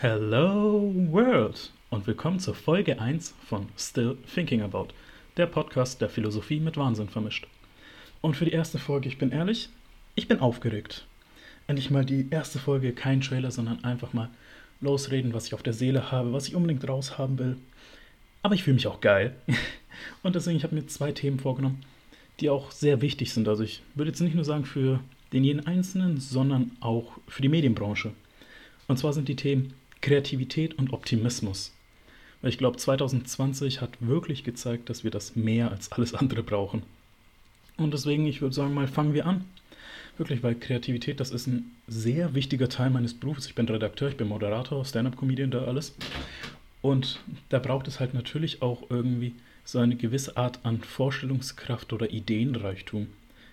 Hello World und willkommen zur Folge 1 von Still Thinking About, der Podcast, der Philosophie mit Wahnsinn vermischt. Und für die erste Folge, ich bin ehrlich, ich bin aufgeregt. Endlich mal die erste Folge, kein Trailer, sondern einfach mal losreden, was ich auf der Seele habe, was ich unbedingt raushaben will. Aber ich fühle mich auch geil. Und deswegen, ich habe mir zwei Themen vorgenommen, die auch sehr wichtig sind. Also ich würde jetzt nicht nur sagen für den jeden Einzelnen, sondern auch für die Medienbranche. Und zwar sind die Themen Kreativität und Optimismus. Weil ich glaube, 2020 hat wirklich gezeigt, dass wir das mehr als alles andere brauchen. Und deswegen, ich würde sagen, mal fangen wir an. Wirklich, weil Kreativität, das ist ein sehr wichtiger Teil meines Berufs. Ich bin Redakteur, ich bin Moderator, Stand-up-Comedian, da alles. Und da braucht es halt natürlich auch irgendwie so eine gewisse Art an Vorstellungskraft oder Ideenreichtum.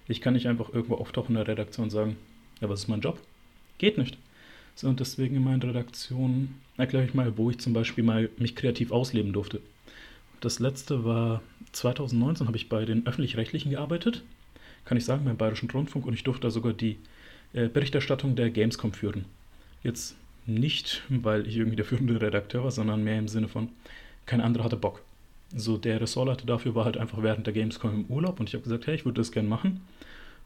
Ich kann nicht einfach irgendwo auftauchen in der Redaktion und sagen, ja, was ist mein Job? Geht nicht. So, und deswegen in meinen Redaktionen erkläre ich mal, wo ich zum Beispiel mal mich kreativ ausleben durfte. Das letzte war 2019, habe ich bei den Öffentlich-Rechtlichen gearbeitet, kann ich sagen, beim Bayerischen Rundfunk und ich durfte da sogar die äh, Berichterstattung der Gamescom führen. Jetzt nicht, weil ich irgendwie der führende Redakteur war, sondern mehr im Sinne von, kein anderer hatte Bock. So, der Ressortleiter dafür war halt einfach während der Gamescom im Urlaub und ich habe gesagt, hey, ich würde das gerne machen.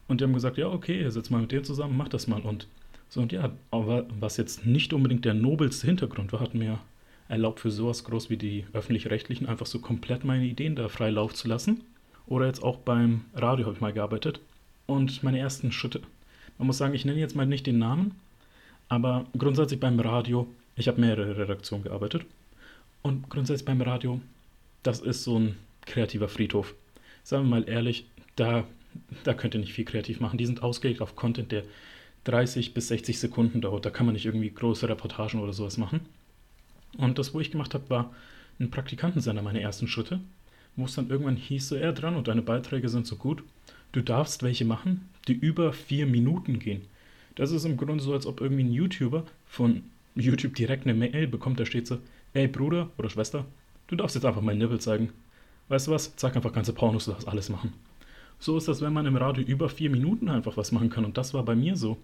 Und die haben gesagt, ja, okay, setz mal mit dir zusammen, mach das mal. Und so, und ja, aber was jetzt nicht unbedingt der nobelste Hintergrund war, hat mir erlaubt, für sowas groß wie die öffentlich-rechtlichen einfach so komplett meine Ideen da frei Lauf zu lassen. Oder jetzt auch beim Radio habe ich mal gearbeitet. Und meine ersten Schritte, man muss sagen, ich nenne jetzt mal nicht den Namen, aber grundsätzlich beim Radio, ich habe mehrere Redaktionen gearbeitet. Und grundsätzlich beim Radio, das ist so ein kreativer Friedhof. Sagen wir mal ehrlich, da, da könnt ihr nicht viel kreativ machen. Die sind ausgelegt auf Content, der 30 bis 60 Sekunden dauert. Da kann man nicht irgendwie große Reportagen oder sowas machen. Und das, wo ich gemacht habe, war ein Praktikantensender, meine ersten Schritte, wo es dann irgendwann hieß, so, er dran und deine Beiträge sind so gut, du darfst welche machen, die über vier Minuten gehen. Das ist im Grunde so, als ob irgendwie ein YouTuber von YouTube direkt eine Mail bekommt, da steht so, ey Bruder oder Schwester, du darfst jetzt einfach mal Nippel zeigen. Weißt du was? Zeig einfach ganze Pornos, du darfst alles machen. So ist das, wenn man im Radio über vier Minuten einfach was machen kann. Und das war bei mir so.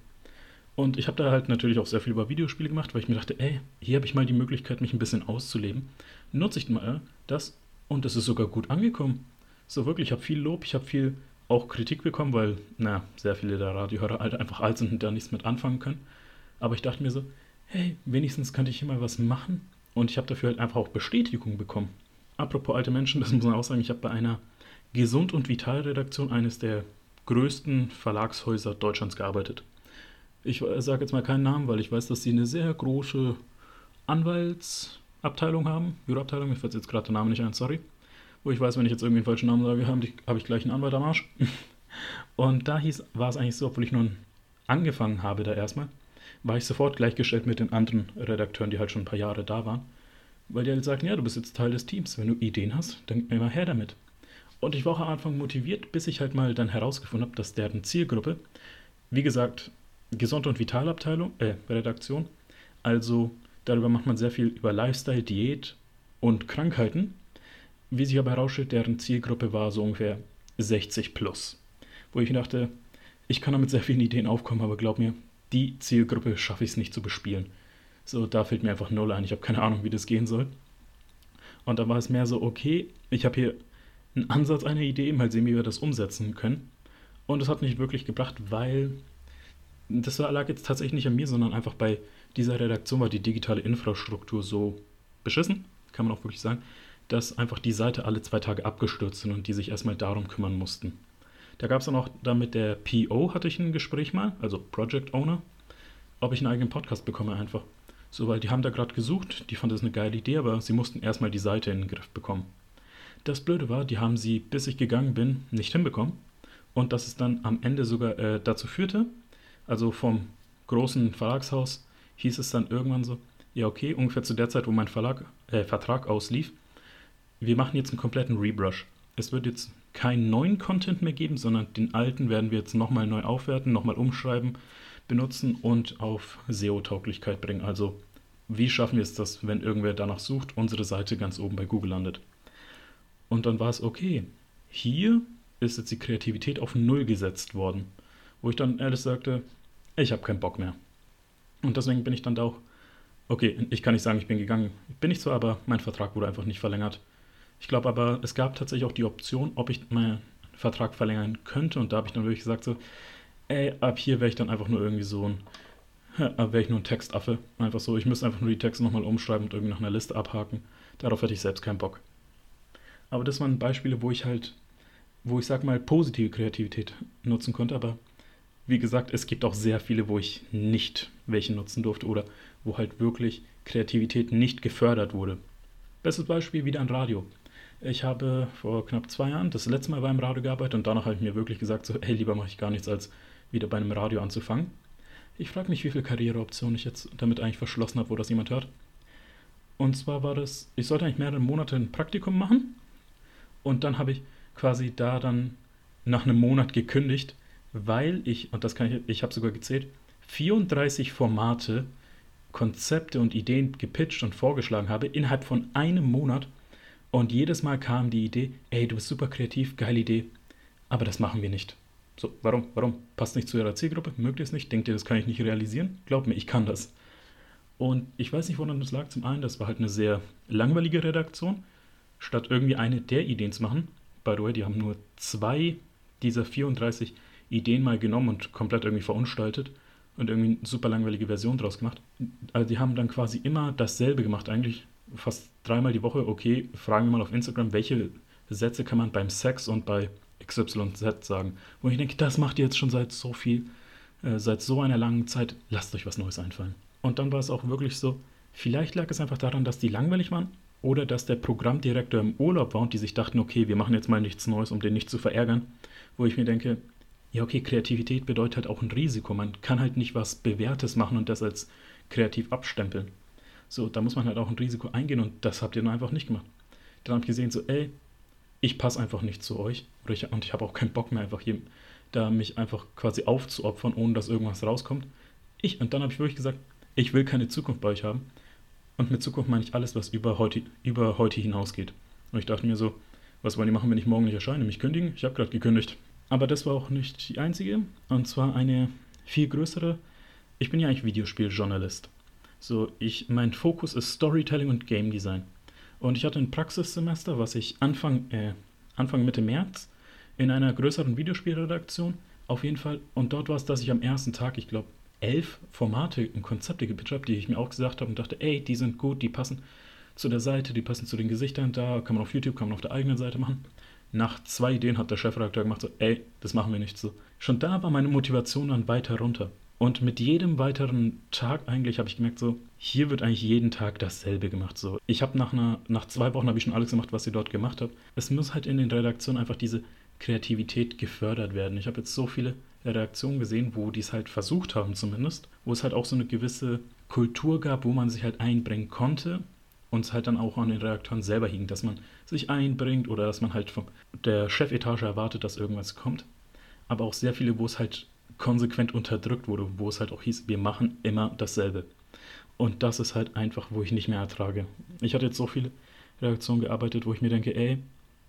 Und ich habe da halt natürlich auch sehr viel über Videospiele gemacht, weil ich mir dachte, ey, hier habe ich mal die Möglichkeit, mich ein bisschen auszuleben. Nutze ich mal das und es ist sogar gut angekommen. So wirklich, ich habe viel Lob, ich habe viel auch Kritik bekommen, weil, na, sehr viele der Radiohörer halt einfach alt sind und da nichts mit anfangen können. Aber ich dachte mir so, hey, wenigstens könnte ich hier mal was machen. Und ich habe dafür halt einfach auch Bestätigung bekommen. Apropos alte Menschen, das muss man auch sagen, ich habe bei einer Gesund und Vital Redaktion eines der größten Verlagshäuser Deutschlands gearbeitet. Ich sage jetzt mal keinen Namen, weil ich weiß, dass sie eine sehr große Anwaltsabteilung haben. Büroabteilung, mir fällt jetzt gerade der Name nicht ein, sorry. Wo ich weiß, wenn ich jetzt irgendwie einen falschen Namen sage, habe ich, hab ich gleich einen Anwalt am Arsch. Und da hieß, war es eigentlich so, obwohl ich nun angefangen habe da erstmal, war ich sofort gleichgestellt mit den anderen Redakteuren, die halt schon ein paar Jahre da waren. Weil die halt sagten, ja, du bist jetzt Teil des Teams. Wenn du Ideen hast, dann immer her damit. Und ich war auch am Anfang motiviert, bis ich halt mal dann herausgefunden habe, dass deren Zielgruppe, wie gesagt, Gesund- und Vitalabteilung, äh, Redaktion. Also darüber macht man sehr viel über Lifestyle, Diät und Krankheiten. Wie sich aber herausstellt, deren Zielgruppe war so ungefähr 60 plus. Wo ich dachte, ich kann damit sehr vielen Ideen aufkommen, aber glaub mir, die Zielgruppe schaffe ich es nicht zu bespielen. So, da fällt mir einfach null ein. Ich habe keine Ahnung, wie das gehen soll. Und da war es mehr so, okay, ich habe hier einen Ansatz einer Idee, mal sehen, wie wir das umsetzen können. Und es hat nicht wirklich gebracht, weil das lag jetzt tatsächlich nicht an mir, sondern einfach bei dieser Redaktion war die digitale Infrastruktur so beschissen, kann man auch wirklich sagen, dass einfach die Seite alle zwei Tage abgestürzt sind und die sich erstmal darum kümmern mussten. Da gab es dann auch da mit der PO hatte ich ein Gespräch mal, also Project Owner, ob ich einen eigenen Podcast bekomme einfach. So, weil die haben da gerade gesucht, die fanden das eine geile Idee, aber sie mussten erstmal die Seite in den Griff bekommen. Das Blöde war, die haben sie, bis ich gegangen bin, nicht hinbekommen. Und dass es dann am Ende sogar äh, dazu führte, also vom großen Verlagshaus, hieß es dann irgendwann so, ja okay, ungefähr zu der Zeit, wo mein Verlag, äh, Vertrag auslief, wir machen jetzt einen kompletten Rebrush. Es wird jetzt keinen neuen Content mehr geben, sondern den alten werden wir jetzt nochmal neu aufwerten, nochmal umschreiben, benutzen und auf SEO-Tauglichkeit bringen. Also wie schaffen wir es, dass, wenn irgendwer danach sucht, unsere Seite ganz oben bei Google landet. Und dann war es okay. Hier ist jetzt die Kreativität auf Null gesetzt worden wo ich dann ehrlich sagte, ich habe keinen Bock mehr. Und deswegen bin ich dann da auch Okay, ich kann nicht sagen, ich bin gegangen. Bin ich zwar, aber mein Vertrag wurde einfach nicht verlängert. Ich glaube aber, es gab tatsächlich auch die Option, ob ich meinen Vertrag verlängern könnte. Und da habe ich dann wirklich gesagt so, ey, ab hier wäre ich dann einfach nur irgendwie so ein, wäre ich nur ein Textaffe. Einfach so, ich müsste einfach nur die Texte nochmal umschreiben und irgendwie nach einer Liste abhaken. Darauf hätte ich selbst keinen Bock. Aber das waren Beispiele, wo ich halt, wo ich sag mal, positive Kreativität nutzen konnte. Aber wie gesagt, es gibt auch sehr viele, wo ich nicht welche nutzen durfte oder wo halt wirklich Kreativität nicht gefördert wurde. Bestes Beispiel wieder ein Radio. Ich habe vor knapp zwei Jahren das letzte Mal beim Radio gearbeitet und danach habe ich mir wirklich gesagt, so, hey, lieber mache ich gar nichts, als wieder bei einem Radio anzufangen. Ich frage mich, wie viele Karriereoptionen ich jetzt damit eigentlich verschlossen habe, wo das jemand hört. Und zwar war das, ich sollte eigentlich mehrere Monate ein Praktikum machen und dann habe ich quasi da dann nach einem Monat gekündigt, weil ich, und das kann ich, ich habe sogar gezählt, 34 Formate, Konzepte und Ideen gepitcht und vorgeschlagen habe innerhalb von einem Monat. Und jedes Mal kam die Idee, ey, du bist super kreativ, geile Idee, aber das machen wir nicht. So, warum? Warum? Passt nicht zu ihrer Zielgruppe? Mögt ihr es nicht? Denkt ihr, das kann ich nicht realisieren? Glaubt mir, ich kann das. Und ich weiß nicht, woran das lag. Zum einen, das war halt eine sehr langweilige Redaktion. Statt irgendwie eine der Ideen zu machen, by the way, die haben nur zwei dieser 34 Ideen mal genommen und komplett irgendwie verunstaltet und irgendwie eine super langweilige Version draus gemacht. Also die haben dann quasi immer dasselbe gemacht, eigentlich fast dreimal die Woche. Okay, fragen wir mal auf Instagram, welche Sätze kann man beim Sex und bei XYZ sagen. Wo ich denke, das macht ihr jetzt schon seit so viel, äh, seit so einer langen Zeit, lasst euch was Neues einfallen. Und dann war es auch wirklich so, vielleicht lag es einfach daran, dass die langweilig waren oder dass der Programmdirektor im Urlaub war und die sich dachten, okay, wir machen jetzt mal nichts Neues, um den nicht zu verärgern. Wo ich mir denke, ja, okay, Kreativität bedeutet halt auch ein Risiko. Man kann halt nicht was Bewährtes machen und das als kreativ abstempeln. So, da muss man halt auch ein Risiko eingehen und das habt ihr dann einfach nicht gemacht. Dann habe ich gesehen, so, ey, ich passe einfach nicht zu euch und ich habe auch keinen Bock mehr, einfach hier da mich einfach quasi aufzuopfern, ohne dass irgendwas rauskommt. Ich, und dann habe ich wirklich gesagt, ich will keine Zukunft bei euch haben. Und mit Zukunft meine ich alles, was über heute, über heute hinausgeht. Und ich dachte mir so, was wollen die machen, wenn ich morgen nicht erscheine? Mich kündigen? Ich habe gerade gekündigt. Aber das war auch nicht die einzige. Und zwar eine viel größere. Ich bin ja eigentlich Videospieljournalist. So, ich, mein Fokus ist Storytelling und Game Design. Und ich hatte ein Praxissemester, was ich Anfang, äh, Anfang Mitte März in einer größeren Videospielredaktion auf jeden Fall. Und dort war es, dass ich am ersten Tag, ich glaube, elf Formate und Konzepte gepitcht habe, die ich mir auch gesagt habe und dachte, ey, die sind gut, die passen zu der Seite, die passen zu den Gesichtern da, kann man auf YouTube, kann man auf der eigenen Seite machen. Nach zwei Ideen hat der Chefredakteur gemacht, so, ey, das machen wir nicht so. Schon da war meine Motivation dann weiter runter. Und mit jedem weiteren Tag eigentlich habe ich gemerkt, so, hier wird eigentlich jeden Tag dasselbe gemacht. So, ich habe nach, nach zwei Wochen habe ich schon alles gemacht, was ihr dort gemacht habt. Es muss halt in den Redaktionen einfach diese Kreativität gefördert werden. Ich habe jetzt so viele Redaktionen gesehen, wo die es halt versucht haben zumindest, wo es halt auch so eine gewisse Kultur gab, wo man sich halt einbringen konnte und es halt dann auch an den Redakteuren selber hing, dass man sich einbringt oder dass man halt von der Chefetage erwartet, dass irgendwas kommt. Aber auch sehr viele, wo es halt konsequent unterdrückt wurde, wo es halt auch hieß, wir machen immer dasselbe. Und das ist halt einfach, wo ich nicht mehr ertrage. Ich hatte jetzt so viele Redaktionen gearbeitet, wo ich mir denke, ey,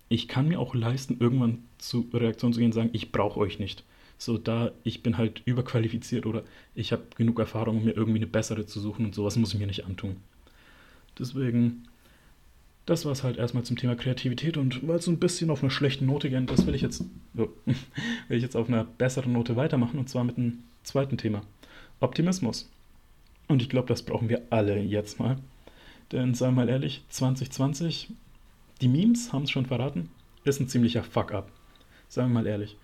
ich kann mir auch leisten, irgendwann zu Reaktionen zu gehen und sagen, ich brauche euch nicht. So da, ich bin halt überqualifiziert oder ich habe genug Erfahrung, um mir irgendwie eine bessere zu suchen und sowas muss ich mir nicht antun. Deswegen, das war es halt erstmal zum Thema Kreativität und weil es so ein bisschen auf einer schlechten Note geendet ist, will ich jetzt, will ich jetzt auf einer besseren Note weitermachen und zwar mit einem zweiten Thema. Optimismus. Und ich glaube, das brauchen wir alle jetzt mal. Denn wir mal ehrlich, 2020, die Memes haben es schon verraten, ist ein ziemlicher Fuck-up. Sagen wir mal ehrlich.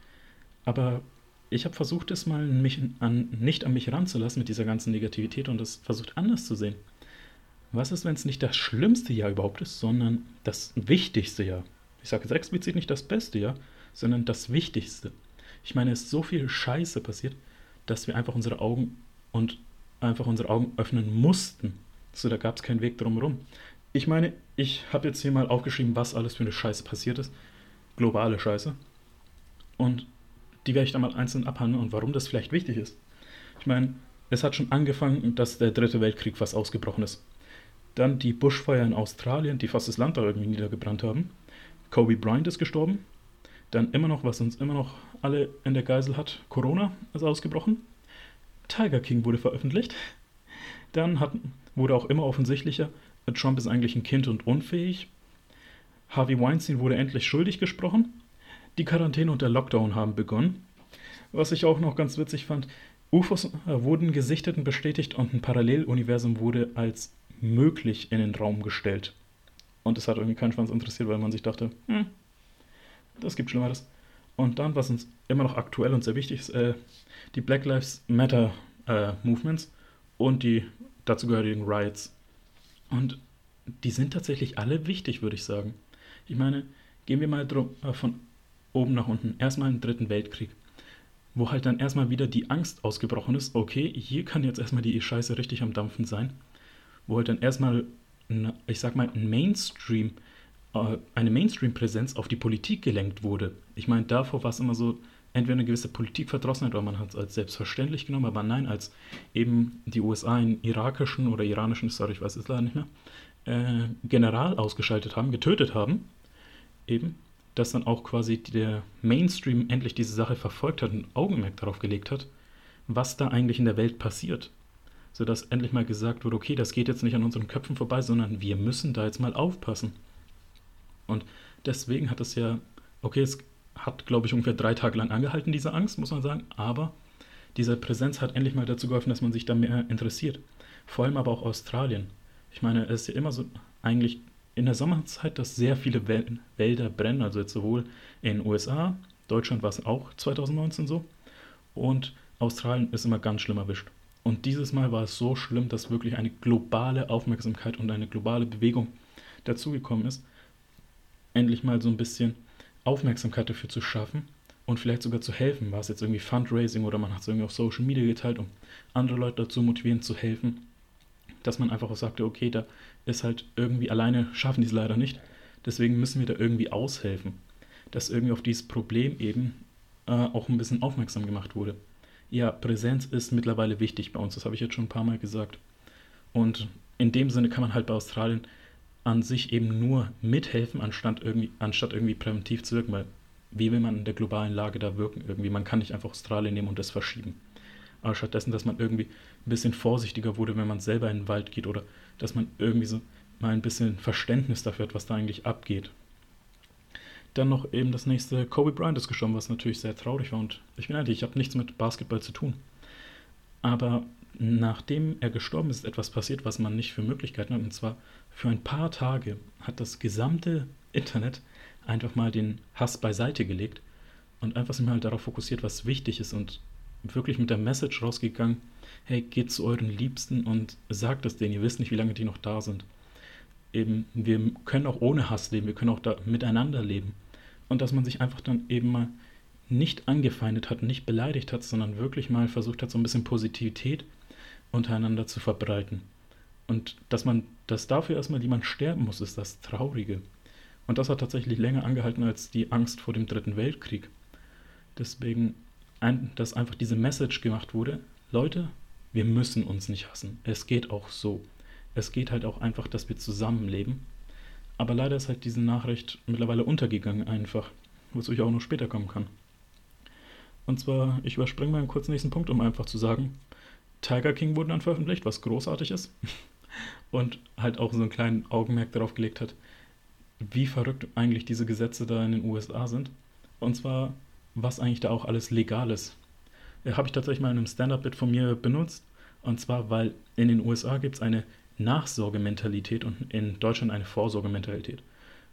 Aber ich habe versucht, es mal mich an, nicht an mich ranzulassen mit dieser ganzen Negativität und es versucht anders zu sehen. Was ist, wenn es nicht das schlimmste Jahr überhaupt ist, sondern das wichtigste Jahr? Ich sage jetzt explizit nicht das beste Jahr, sondern das wichtigste. Ich meine, es ist so viel Scheiße passiert, dass wir einfach unsere Augen und einfach unsere Augen öffnen mussten. So, da gab es keinen Weg drumherum. Ich meine, ich habe jetzt hier mal aufgeschrieben, was alles für eine Scheiße passiert ist. Globale Scheiße. Und die werde ich dann mal einzeln abhandeln und warum das vielleicht wichtig ist. Ich meine, es hat schon angefangen, dass der dritte Weltkrieg fast ausgebrochen ist. Dann die Buschfeuer in Australien, die fast das Land da irgendwie niedergebrannt haben. Kobe Bryant ist gestorben. Dann immer noch, was uns immer noch alle in der Geisel hat, Corona ist ausgebrochen. Tiger King wurde veröffentlicht. Dann hat wurde auch immer offensichtlicher, Trump ist eigentlich ein Kind und unfähig. Harvey Weinstein wurde endlich schuldig gesprochen. Die Quarantäne und der Lockdown haben begonnen. Was ich auch noch ganz witzig fand, UFOs äh, wurden gesichtet und bestätigt und ein Paralleluniversum wurde als möglich in den Raum gestellt. Und es hat irgendwie keinen Schwanz interessiert, weil man sich dachte, hm, das gibt Schlimmeres. Und dann, was uns immer noch aktuell und sehr wichtig ist, äh, die Black Lives Matter äh, Movements und die dazugehörigen Riots. Und die sind tatsächlich alle wichtig, würde ich sagen. Ich meine, gehen wir mal drum, äh, von oben nach unten. Erstmal im Dritten Weltkrieg, wo halt dann erstmal wieder die Angst ausgebrochen ist, okay, hier kann jetzt erstmal die Scheiße richtig am Dampfen sein. Wo halt dann erstmal, ich sag mal, ein Mainstream, äh, eine Mainstream-Präsenz auf die Politik gelenkt wurde. Ich meine, davor war es immer so, entweder eine gewisse Politikverdrossenheit oder man hat es als selbstverständlich genommen, aber nein, als eben die USA einen irakischen oder iranischen, sorry, ich weiß es leider nicht mehr, äh, General ausgeschaltet haben, getötet haben, eben, dass dann auch quasi der Mainstream endlich diese Sache verfolgt hat und Augenmerk darauf gelegt hat, was da eigentlich in der Welt passiert. Sodass endlich mal gesagt wurde, okay, das geht jetzt nicht an unseren Köpfen vorbei, sondern wir müssen da jetzt mal aufpassen. Und deswegen hat es ja, okay, es hat, glaube ich, ungefähr drei Tage lang angehalten, diese Angst, muss man sagen, aber diese Präsenz hat endlich mal dazu geholfen, dass man sich da mehr interessiert. Vor allem aber auch Australien. Ich meine, es ist ja immer so eigentlich in der Sommerzeit, dass sehr viele Wälder brennen, also jetzt sowohl in den USA, Deutschland war es auch 2019 so, und Australien ist immer ganz schlimm erwischt. Und dieses Mal war es so schlimm, dass wirklich eine globale Aufmerksamkeit und eine globale Bewegung dazugekommen ist, endlich mal so ein bisschen Aufmerksamkeit dafür zu schaffen und vielleicht sogar zu helfen. War es jetzt irgendwie Fundraising oder man hat es irgendwie auf Social Media geteilt, um andere Leute dazu motivieren zu helfen, dass man einfach auch sagte, okay, da ist halt irgendwie alleine schaffen die es leider nicht. Deswegen müssen wir da irgendwie aushelfen. Dass irgendwie auf dieses Problem eben äh, auch ein bisschen aufmerksam gemacht wurde. Ja, Präsenz ist mittlerweile wichtig bei uns, das habe ich jetzt schon ein paar Mal gesagt. Und in dem Sinne kann man halt bei Australien an sich eben nur mithelfen, anstatt irgendwie, anstatt irgendwie präventiv zu wirken, weil wie will man in der globalen Lage da wirken irgendwie? Man kann nicht einfach Australien nehmen und das verschieben. Aber stattdessen, dass man irgendwie ein bisschen vorsichtiger wurde, wenn man selber in den Wald geht oder dass man irgendwie so mal ein bisschen Verständnis dafür hat, was da eigentlich abgeht. Dann noch eben das nächste, Kobe Bryant ist gestorben, was natürlich sehr traurig war und ich bin ehrlich, ich habe nichts mit Basketball zu tun. Aber nachdem er gestorben ist, ist etwas passiert, was man nicht für Möglichkeiten hat. Und zwar für ein paar Tage hat das gesamte Internet einfach mal den Hass beiseite gelegt und einfach sich mal darauf fokussiert, was wichtig ist und wirklich mit der Message rausgegangen, hey, geht zu euren Liebsten und sagt es denen, ihr wisst nicht, wie lange die noch da sind. Eben, wir können auch ohne Hass leben, wir können auch da miteinander leben. Und dass man sich einfach dann eben mal nicht angefeindet hat, nicht beleidigt hat, sondern wirklich mal versucht hat, so ein bisschen Positivität untereinander zu verbreiten. Und dass man, dass dafür erstmal jemand sterben muss, ist das Traurige. Und das hat tatsächlich länger angehalten als die Angst vor dem Dritten Weltkrieg. Deswegen, dass einfach diese Message gemacht wurde, Leute, wir müssen uns nicht hassen. Es geht auch so. Es geht halt auch einfach, dass wir zusammenleben. Aber leider ist halt diese Nachricht mittlerweile untergegangen einfach, wozu ich auch noch später kommen kann. Und zwar, ich überspringe mal einen kurzen nächsten Punkt, um einfach zu sagen, Tiger King wurde dann veröffentlicht, was großartig ist. Und halt auch so einen kleinen Augenmerk darauf gelegt hat, wie verrückt eigentlich diese Gesetze da in den USA sind. Und zwar, was eigentlich da auch alles legal ist. Äh, Habe ich tatsächlich mal in einem Stand-Up-Bit von mir benutzt. Und zwar, weil in den USA gibt es eine Nachsorgementalität und in Deutschland eine Vorsorgementalität.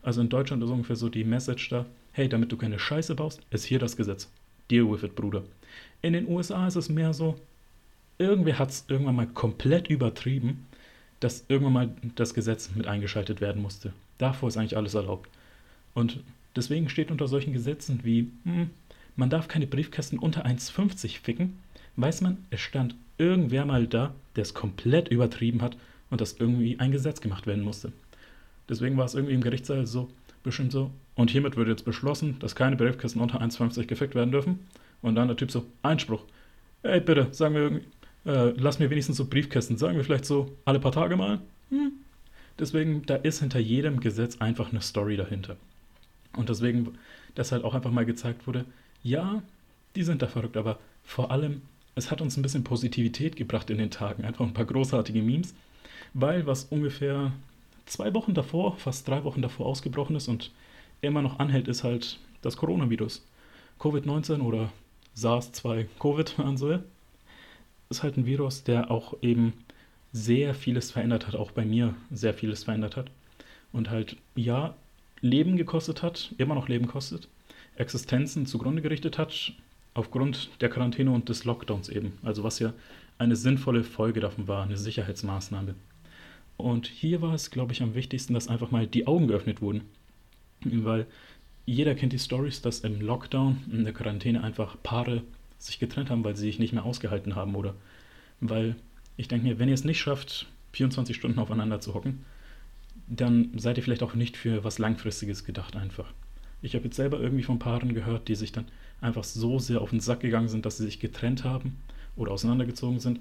Also in Deutschland ist ungefähr so die Message da, hey, damit du keine Scheiße baust, ist hier das Gesetz. Deal with it, Bruder. In den USA ist es mehr so, irgendwer hat es irgendwann mal komplett übertrieben, dass irgendwann mal das Gesetz mit eingeschaltet werden musste. Davor ist eigentlich alles erlaubt. Und deswegen steht unter solchen Gesetzen wie, hm, man darf keine Briefkästen unter 1,50 ficken, weiß man, es stand irgendwer mal da, der es komplett übertrieben hat und dass irgendwie ein Gesetz gemacht werden musste. Deswegen war es irgendwie im Gerichtssaal so, bestimmt so, und hiermit wird jetzt beschlossen, dass keine Briefkästen unter 1,50 gefickt werden dürfen. Und dann der Typ so, Einspruch. Ey, bitte, sagen wir irgendwie, äh, lass mir wenigstens so Briefkästen, sagen wir vielleicht so alle paar Tage mal. Hm. Deswegen, da ist hinter jedem Gesetz einfach eine Story dahinter. Und deswegen, dass halt auch einfach mal gezeigt wurde, ja, die sind da verrückt, aber vor allem, es hat uns ein bisschen Positivität gebracht in den Tagen. Einfach ein paar großartige Memes. Weil was ungefähr zwei Wochen davor, fast drei Wochen davor ausgebrochen ist und immer noch anhält, ist halt das Coronavirus. Covid-19 oder SARS-2 Covid, so ist halt ein Virus, der auch eben sehr vieles verändert hat, auch bei mir sehr vieles verändert hat. Und halt, ja, Leben gekostet hat, immer noch Leben kostet, Existenzen zugrunde gerichtet hat, aufgrund der Quarantäne und des Lockdowns eben. Also was ja eine sinnvolle Folge davon war, eine Sicherheitsmaßnahme. Und hier war es, glaube ich, am wichtigsten, dass einfach mal die Augen geöffnet wurden. Weil jeder kennt die Stories, dass im Lockdown, in der Quarantäne einfach Paare sich getrennt haben, weil sie sich nicht mehr ausgehalten haben oder weil ich denke mir, wenn ihr es nicht schafft, 24 Stunden aufeinander zu hocken, dann seid ihr vielleicht auch nicht für was Langfristiges gedacht einfach. Ich habe jetzt selber irgendwie von Paaren gehört, die sich dann einfach so sehr auf den Sack gegangen sind, dass sie sich getrennt haben oder auseinandergezogen sind.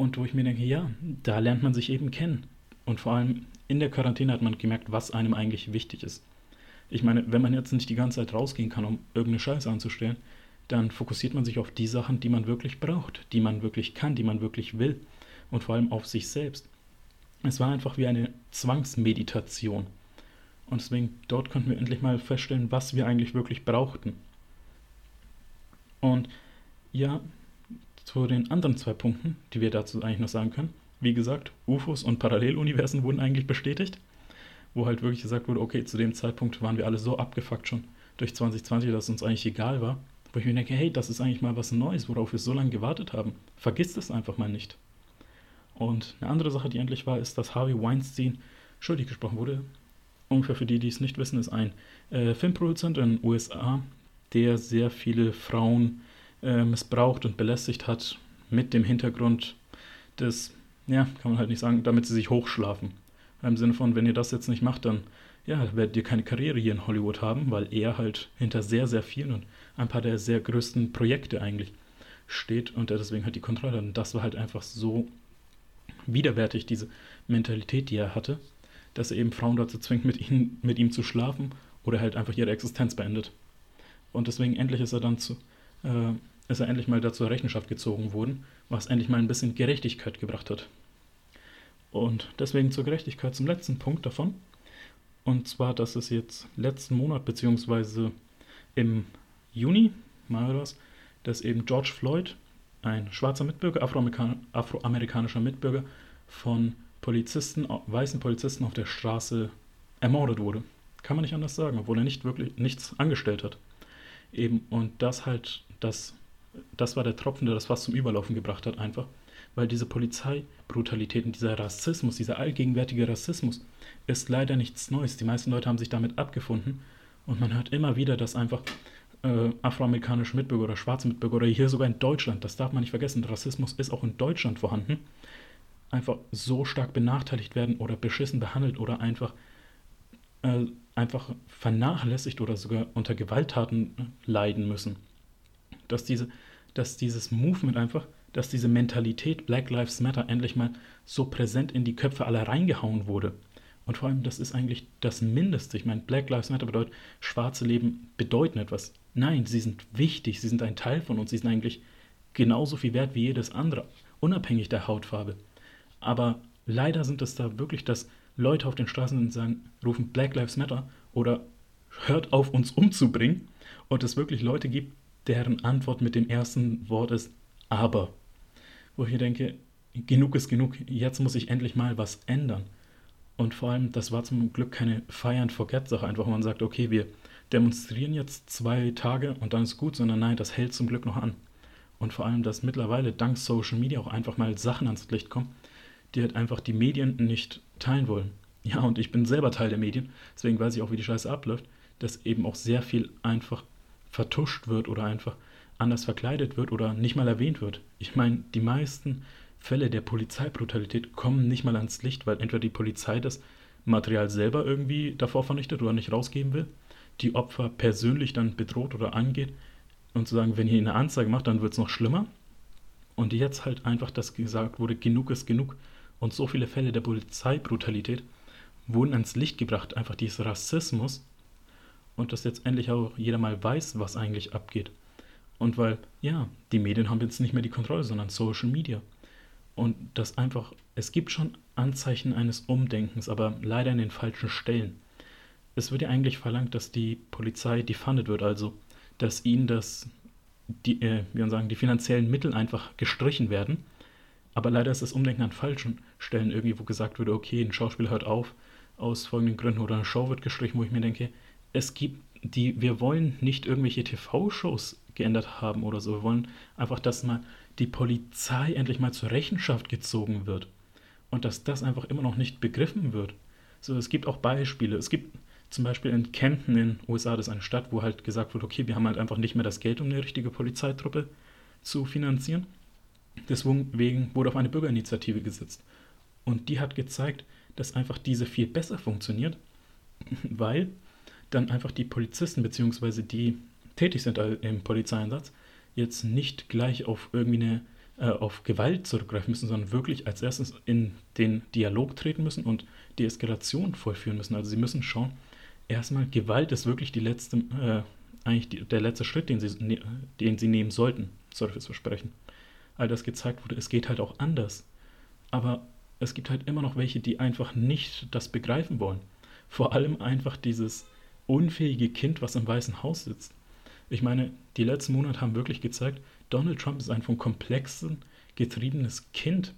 Und wo ich mir denke, ja, da lernt man sich eben kennen. Und vor allem in der Quarantäne hat man gemerkt, was einem eigentlich wichtig ist. Ich meine, wenn man jetzt nicht die ganze Zeit rausgehen kann, um irgendeine Scheiße anzustellen, dann fokussiert man sich auf die Sachen, die man wirklich braucht, die man wirklich kann, die man wirklich will und vor allem auf sich selbst. Es war einfach wie eine Zwangsmeditation. Und deswegen, dort konnten wir endlich mal feststellen, was wir eigentlich wirklich brauchten. Und ja, zu den anderen zwei Punkten, die wir dazu eigentlich noch sagen können. Wie gesagt, UFOs und Paralleluniversen wurden eigentlich bestätigt, wo halt wirklich gesagt wurde, okay, zu dem Zeitpunkt waren wir alle so abgefuckt schon durch 2020, dass es uns eigentlich egal war. Wo ich mir denke, hey, das ist eigentlich mal was Neues, worauf wir so lange gewartet haben. Vergiss das einfach mal nicht. Und eine andere Sache, die endlich war, ist, dass Harvey Weinstein schuldig gesprochen wurde. Ungefähr für die, die es nicht wissen, ist ein äh, Filmproduzent in den USA, der sehr viele Frauen äh, missbraucht und belästigt hat, mit dem Hintergrund des, ja, kann man halt nicht sagen, damit sie sich hochschlafen. Im Sinne von, wenn ihr das jetzt nicht macht, dann ja, werdet ihr keine Karriere hier in Hollywood haben, weil er halt hinter sehr, sehr vielen und ein paar der sehr größten Projekte eigentlich steht und er deswegen halt die Kontrolle hat. Und das war halt einfach so widerwärtig, diese Mentalität, die er hatte, dass er eben Frauen dazu zwingt, mit ihm, mit ihm zu schlafen oder halt einfach ihre Existenz beendet. Und deswegen endlich ist er dann zu, äh, ist er endlich mal dazu Rechenschaft gezogen worden, was endlich mal ein bisschen Gerechtigkeit gebracht hat. Und deswegen zur Gerechtigkeit zum letzten Punkt davon. Und zwar, dass es jetzt letzten Monat, beziehungsweise im Juni, mal was, dass eben George Floyd, ein schwarzer Mitbürger, Afroamerikan afroamerikanischer Mitbürger, von Polizisten, weißen Polizisten auf der Straße ermordet wurde. Kann man nicht anders sagen, obwohl er nicht wirklich nichts angestellt hat. Eben, und das halt, das, das war der Tropfen, der das fast zum Überlaufen gebracht hat, einfach. Weil diese Polizeibrutalität und dieser Rassismus, dieser allgegenwärtige Rassismus, ist leider nichts Neues. Die meisten Leute haben sich damit abgefunden. Und man hört immer wieder, dass einfach äh, afroamerikanische Mitbürger oder schwarze Mitbürger oder hier sogar in Deutschland, das darf man nicht vergessen, Rassismus ist auch in Deutschland vorhanden, einfach so stark benachteiligt werden oder beschissen behandelt oder einfach, äh, einfach vernachlässigt oder sogar unter Gewalttaten leiden müssen. Dass, diese, dass dieses Movement einfach, dass diese Mentalität Black Lives Matter endlich mal so präsent in die Köpfe aller reingehauen wurde. Und vor allem, das ist eigentlich das Mindeste. Ich meine, Black Lives Matter bedeutet, schwarze Leben bedeuten etwas. Nein, sie sind wichtig, sie sind ein Teil von uns, sie sind eigentlich genauso viel wert wie jedes andere, unabhängig der Hautfarbe. Aber leider sind es da wirklich, dass Leute auf den Straßen sagen, rufen Black Lives Matter oder hört auf, uns umzubringen. Und es wirklich Leute gibt, deren Antwort mit dem ersten Wort ist aber. Wo ich denke, genug ist genug, jetzt muss ich endlich mal was ändern. Und vor allem, das war zum Glück keine Fire and Forget Sache, einfach wo man sagt, okay, wir demonstrieren jetzt zwei Tage und dann ist gut, sondern nein, das hält zum Glück noch an. Und vor allem, dass mittlerweile dank Social Media auch einfach mal Sachen ans Licht kommen, die halt einfach die Medien nicht teilen wollen. Ja, und ich bin selber Teil der Medien, deswegen weiß ich auch, wie die Scheiße abläuft, dass eben auch sehr viel einfach vertuscht wird oder einfach anders verkleidet wird oder nicht mal erwähnt wird. Ich meine, die meisten Fälle der Polizeibrutalität kommen nicht mal ans Licht, weil entweder die Polizei das Material selber irgendwie davor vernichtet oder nicht rausgeben will, die Opfer persönlich dann bedroht oder angeht und zu sagen, wenn ihr eine Anzeige macht, dann wird es noch schlimmer. Und jetzt halt einfach, dass gesagt wurde, genug ist genug. Und so viele Fälle der Polizeibrutalität wurden ans Licht gebracht, einfach dieses Rassismus. Und dass jetzt endlich auch jeder mal weiß, was eigentlich abgeht. Und weil, ja, die Medien haben jetzt nicht mehr die Kontrolle, sondern Social Media. Und das einfach, es gibt schon Anzeichen eines Umdenkens, aber leider in den falschen Stellen. Es wird ja eigentlich verlangt, dass die Polizei defunded wird, also dass ihnen das, die, äh, wie man sagen, die finanziellen Mittel einfach gestrichen werden. Aber leider ist das Umdenken an falschen Stellen irgendwie, wo gesagt wird, okay, ein Schauspieler hört auf aus folgenden Gründen oder eine Show wird gestrichen, wo ich mir denke, es gibt die, wir wollen nicht irgendwelche TV-Shows geändert haben oder so. Wir wollen einfach, dass mal die Polizei endlich mal zur Rechenschaft gezogen wird. Und dass das einfach immer noch nicht begriffen wird. So, es gibt auch Beispiele. Es gibt zum Beispiel in Kenton in den USA, das ist eine Stadt, wo halt gesagt wird, okay, wir haben halt einfach nicht mehr das Geld, um eine richtige Polizeitruppe zu finanzieren. Deswegen wurde auf eine Bürgerinitiative gesetzt. Und die hat gezeigt, dass einfach diese viel besser funktioniert, weil dann einfach die Polizisten bzw. die tätig sind im Polizeieinsatz jetzt nicht gleich auf irgendwie eine äh, auf Gewalt zurückgreifen müssen, sondern wirklich als erstes in den Dialog treten müssen und die Eskalation vollführen müssen. Also sie müssen schauen, erstmal Gewalt ist wirklich die letzte, äh, eigentlich die, der letzte Schritt, den sie, ne, den sie nehmen sollten. Sorry fürs Versprechen. All das gezeigt wurde, es geht halt auch anders. Aber es gibt halt immer noch welche, die einfach nicht das begreifen wollen. Vor allem einfach dieses unfähige Kind, was im Weißen Haus sitzt. Ich meine, die letzten Monate haben wirklich gezeigt, Donald Trump ist ein von Komplexen getriebenes Kind,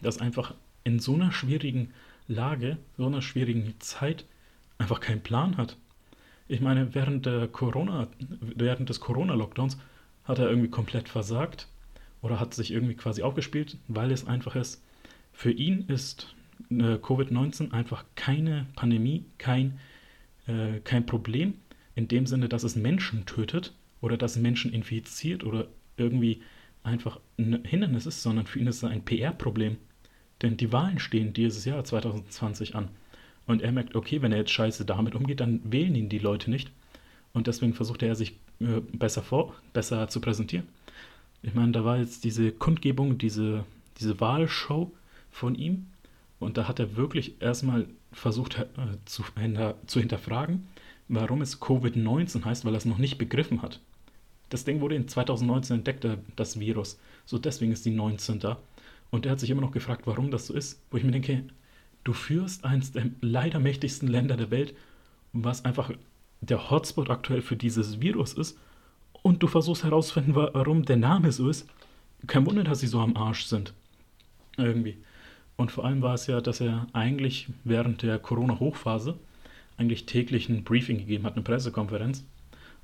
das einfach in so einer schwierigen Lage, so einer schwierigen Zeit einfach keinen Plan hat. Ich meine, während, der Corona, während des Corona-Lockdowns hat er irgendwie komplett versagt oder hat sich irgendwie quasi aufgespielt, weil es einfach ist, für ihn ist äh, Covid-19 einfach keine Pandemie, kein äh, kein Problem in dem Sinne, dass es Menschen tötet oder dass Menschen infiziert oder irgendwie einfach ein Hindernis ist, sondern für ihn ist es ein PR-Problem. Denn die Wahlen stehen dieses Jahr 2020 an. Und er merkt, okay, wenn er jetzt scheiße damit umgeht, dann wählen ihn die Leute nicht. Und deswegen versucht er sich äh, besser vor, besser zu präsentieren. Ich meine, da war jetzt diese Kundgebung, diese, diese Wahlshow von ihm. Und da hat er wirklich erstmal versucht äh, zu, hinter, zu hinterfragen, warum es Covid-19 heißt, weil er es noch nicht begriffen hat. Das Ding wurde in 2019 entdeckt, äh, das Virus. So deswegen ist die 19 da. Und er hat sich immer noch gefragt, warum das so ist. Wo ich mir denke, du führst eines der leider mächtigsten Länder der Welt, was einfach der Hotspot aktuell für dieses Virus ist. Und du versuchst herauszufinden, warum der Name so ist. Kein Wunder, dass sie so am Arsch sind. Irgendwie. Und vor allem war es ja, dass er eigentlich während der Corona-Hochphase eigentlich täglich ein Briefing gegeben hat, eine Pressekonferenz.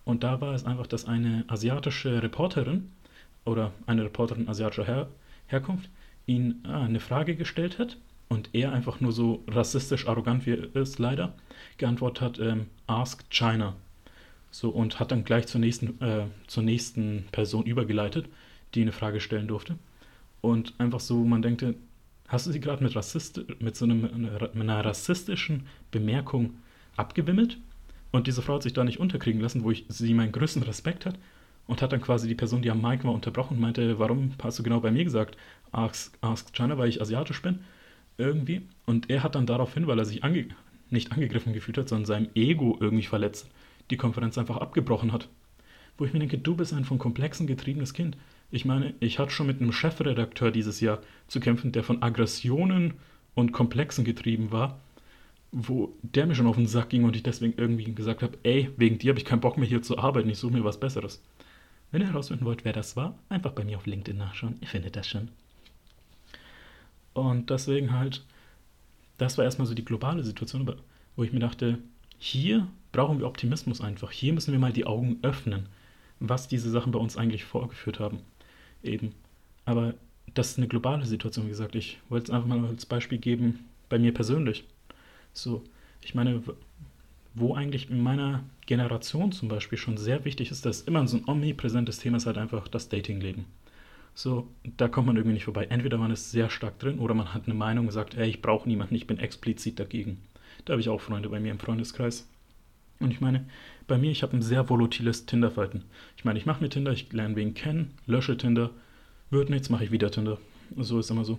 Und da war es einfach, dass eine asiatische Reporterin oder eine Reporterin asiatischer Her Herkunft ihn ah, eine Frage gestellt hat und er einfach nur so rassistisch arrogant wie er ist, leider, geantwortet hat, ähm, Ask China. So, und hat dann gleich zur nächsten, äh, zur nächsten Person übergeleitet, die eine Frage stellen durfte. Und einfach so, man denkt, Hast du sie gerade mit, mit so einem, mit einer rassistischen Bemerkung abgewimmelt? Und diese Frau hat sich da nicht unterkriegen lassen, wo ich sie meinen größten Respekt hat und hat dann quasi die Person, die am Mic war, unterbrochen und meinte, warum hast du genau bei mir gesagt, ask, ask China, weil ich asiatisch bin? Irgendwie. Und er hat dann daraufhin, weil er sich ange nicht angegriffen gefühlt hat, sondern seinem Ego irgendwie verletzt, die Konferenz einfach abgebrochen hat. Wo ich mir denke, du bist ein von Komplexen getriebenes Kind. Ich meine, ich hatte schon mit einem Chefredakteur dieses Jahr zu kämpfen, der von Aggressionen und Komplexen getrieben war, wo der mir schon auf den Sack ging und ich deswegen irgendwie gesagt habe, ey, wegen dir habe ich keinen Bock mehr hier zu arbeiten, ich suche mir was Besseres. Wenn ihr herausfinden wollt, wer das war, einfach bei mir auf LinkedIn nachschauen, ihr findet das schon. Und deswegen halt, das war erstmal so die globale Situation, wo ich mir dachte, hier brauchen wir Optimismus einfach, hier müssen wir mal die Augen öffnen, was diese Sachen bei uns eigentlich vorgeführt haben eben. Aber das ist eine globale Situation, wie gesagt. Ich wollte es einfach mal als Beispiel geben, bei mir persönlich. So, ich meine, wo eigentlich in meiner Generation zum Beispiel schon sehr wichtig ist, dass immer so ein omnipräsentes Thema ist halt einfach das Datingleben. So, da kommt man irgendwie nicht vorbei. Entweder man ist sehr stark drin oder man hat eine Meinung und sagt, ey, ich brauche niemanden, ich bin explizit dagegen. Da habe ich auch Freunde bei mir im Freundeskreis. Und ich meine, bei mir, ich habe ein sehr volatiles Tinder-Verhalten. Ich meine, ich mache mir Tinder, ich lerne wen kennen, lösche Tinder, wird nichts, mache ich wieder Tinder. So ist immer so.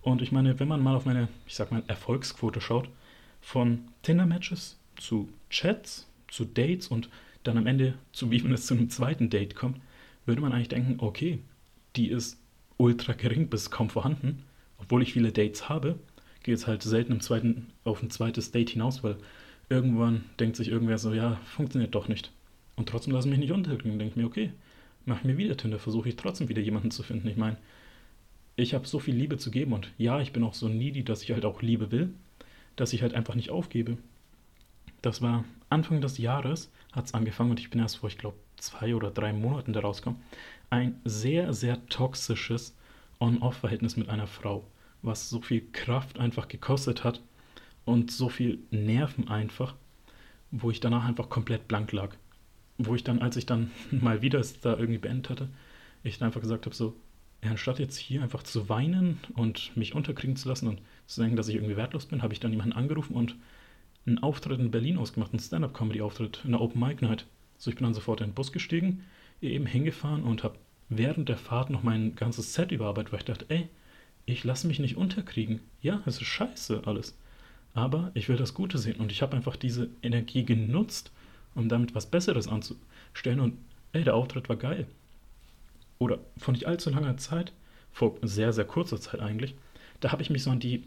Und ich meine, wenn man mal auf meine, ich sag mal, Erfolgsquote schaut, von Tinder-Matches zu Chats, zu Dates und dann am Ende, zu wie man es zu einem zweiten Date kommt, würde man eigentlich denken, okay, die ist ultra gering bis kaum vorhanden. Obwohl ich viele Dates habe, geht es halt selten im zweiten, auf ein zweites Date hinaus, weil irgendwann denkt sich irgendwer so, ja, funktioniert doch nicht. Und trotzdem lasse ich mich nicht unterkriegen. Denke mir, okay, mach mir wieder Tinder, versuche ich trotzdem wieder jemanden zu finden. Ich meine, ich habe so viel Liebe zu geben und ja, ich bin auch so needy, dass ich halt auch Liebe will, dass ich halt einfach nicht aufgebe. Das war Anfang des Jahres, hat es angefangen und ich bin erst vor, ich glaube, zwei oder drei Monaten da rausgekommen. Ein sehr, sehr toxisches On-Off-Verhältnis mit einer Frau, was so viel Kraft einfach gekostet hat und so viel Nerven einfach, wo ich danach einfach komplett blank lag. Wo ich dann, als ich dann mal wieder es da irgendwie beendet hatte, ich dann einfach gesagt habe, so, anstatt jetzt hier einfach zu weinen und mich unterkriegen zu lassen und zu denken, dass ich irgendwie wertlos bin, habe ich dann jemanden angerufen und einen Auftritt in Berlin ausgemacht, einen Stand-Up-Comedy-Auftritt in der Open Mic Night. So, ich bin dann sofort in den Bus gestiegen, eben hingefahren und habe während der Fahrt noch mein ganzes Set überarbeitet, weil ich dachte, ey, ich lasse mich nicht unterkriegen. Ja, es ist scheiße alles. Aber ich will das Gute sehen und ich habe einfach diese Energie genutzt, um damit was Besseres anzustellen und ey, der Auftritt war geil oder vor nicht allzu langer Zeit, vor sehr, sehr kurzer Zeit eigentlich, da habe ich mich so an die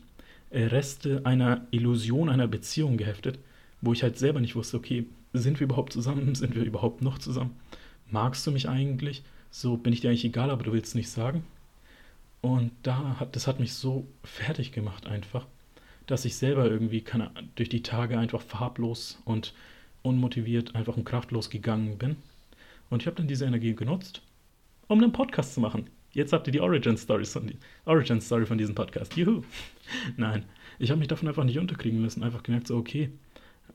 äh, Reste einer Illusion einer Beziehung geheftet, wo ich halt selber nicht wusste, okay, sind wir überhaupt zusammen? Sind wir überhaupt noch zusammen? Magst du mich eigentlich? So bin ich dir eigentlich egal, aber du willst nicht sagen. Und da hat, das hat mich so fertig gemacht einfach, dass ich selber irgendwie keine, durch die Tage einfach farblos und unmotiviert, einfach und kraftlos gegangen bin. Und ich habe dann diese Energie genutzt um einen Podcast zu machen. Jetzt habt ihr die Origin Story von, die Origin Story von diesem Podcast. Juhu. Nein, ich habe mich davon einfach nicht unterkriegen lassen. Einfach gemerkt, so, okay,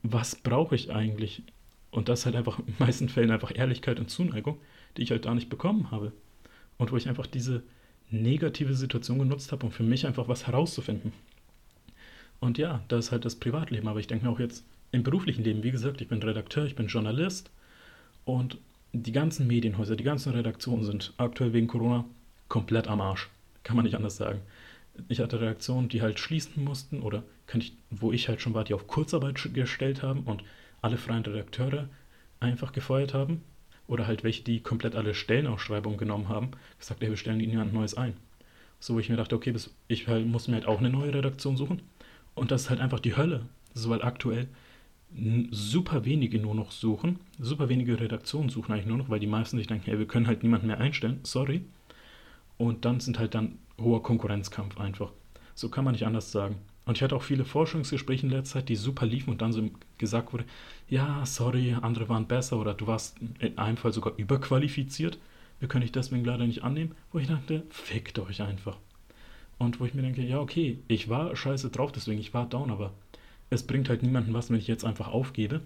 was brauche ich eigentlich? Und das halt einfach in den meisten Fällen einfach Ehrlichkeit und Zuneigung, die ich halt da nicht bekommen habe. Und wo ich einfach diese negative Situation genutzt habe, um für mich einfach was herauszufinden. Und ja, das ist halt das Privatleben. Aber ich denke mir auch jetzt im beruflichen Leben, wie gesagt, ich bin Redakteur, ich bin Journalist. Und die ganzen Medienhäuser, die ganzen Redaktionen sind aktuell wegen Corona komplett am Arsch. Kann man nicht anders sagen. Ich hatte Redaktionen, die halt schließen mussten oder ich, wo ich halt schon war, die auf Kurzarbeit gestellt haben und alle freien Redakteure einfach gefeuert haben. Oder halt welche, die komplett alle Stellenausschreibungen genommen haben, gesagt, ey, wir stellen ihnen ein neues ein. So, wo ich mir dachte, okay, ich halt, muss mir halt auch eine neue Redaktion suchen. Und das ist halt einfach die Hölle. So, weil aktuell super wenige nur noch suchen, super wenige Redaktionen suchen eigentlich nur noch, weil die meisten sich denken, hey, wir können halt niemanden mehr einstellen, sorry. Und dann sind halt dann hoher Konkurrenzkampf einfach. So kann man nicht anders sagen. Und ich hatte auch viele Forschungsgespräche in letzter Zeit, die super liefen und dann so gesagt wurde, ja, sorry, andere waren besser oder du warst in einem Fall sogar überqualifiziert. Wir können dich deswegen leider nicht annehmen. Wo ich dachte, fickt euch einfach. Und wo ich mir denke, ja, okay, ich war scheiße drauf, deswegen ich war down, aber es bringt halt niemandem was, wenn ich jetzt einfach aufgebe.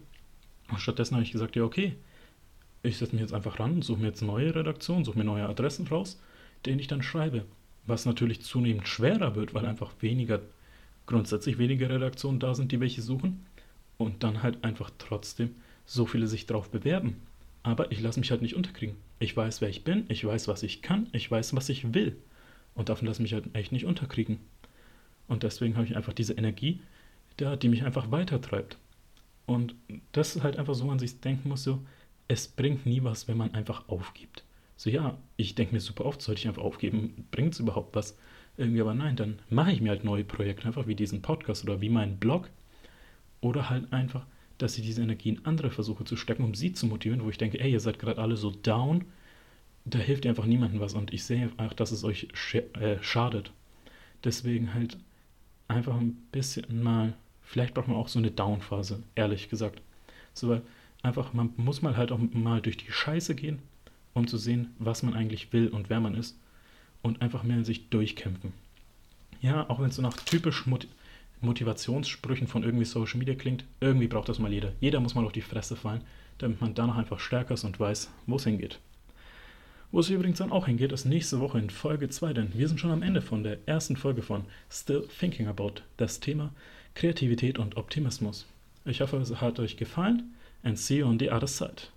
Und stattdessen habe ich gesagt, ja, okay, ich setze mich jetzt einfach ran, suche mir jetzt neue Redaktionen, suche mir neue Adressen raus, denen ich dann schreibe. Was natürlich zunehmend schwerer wird, weil einfach weniger, grundsätzlich weniger Redaktionen da sind, die welche suchen. Und dann halt einfach trotzdem so viele sich drauf bewerben. Aber ich lasse mich halt nicht unterkriegen. Ich weiß, wer ich bin, ich weiß, was ich kann, ich weiß, was ich will. Und davon lasse ich mich halt echt nicht unterkriegen. Und deswegen habe ich einfach diese Energie, da, die mich einfach weitertreibt. Und das ist halt einfach so, man sich denken muss, so, es bringt nie was, wenn man einfach aufgibt. So, ja, ich denke mir super oft, sollte ich einfach aufgeben, bringt es überhaupt was? Irgendwie, aber nein, dann mache ich mir halt neue Projekte, einfach wie diesen Podcast oder wie meinen Blog. Oder halt einfach, dass ich diese Energie in andere versuche zu stecken, um sie zu motivieren, wo ich denke, ey, ihr seid gerade alle so down, da hilft ihr einfach niemandem was und ich sehe einfach, dass es euch sch äh, schadet. Deswegen halt einfach ein bisschen mal Vielleicht braucht man auch so eine Down-Phase, ehrlich gesagt. So, weil einfach, man muss mal halt auch mal durch die Scheiße gehen, um zu sehen, was man eigentlich will und wer man ist. Und einfach mehr in sich durchkämpfen. Ja, auch wenn es so nach typisch Mot Motivationssprüchen von irgendwie Social Media klingt, irgendwie braucht das mal jeder. Jeder muss mal auf die Fresse fallen, damit man danach einfach stärker ist und weiß, wo es hingeht. Wo es übrigens dann auch hingeht, ist nächste Woche in Folge 2, denn wir sind schon am Ende von der ersten Folge von Still Thinking About das Thema Kreativität und Optimismus. Ich hoffe, es hat euch gefallen and see you on the other side.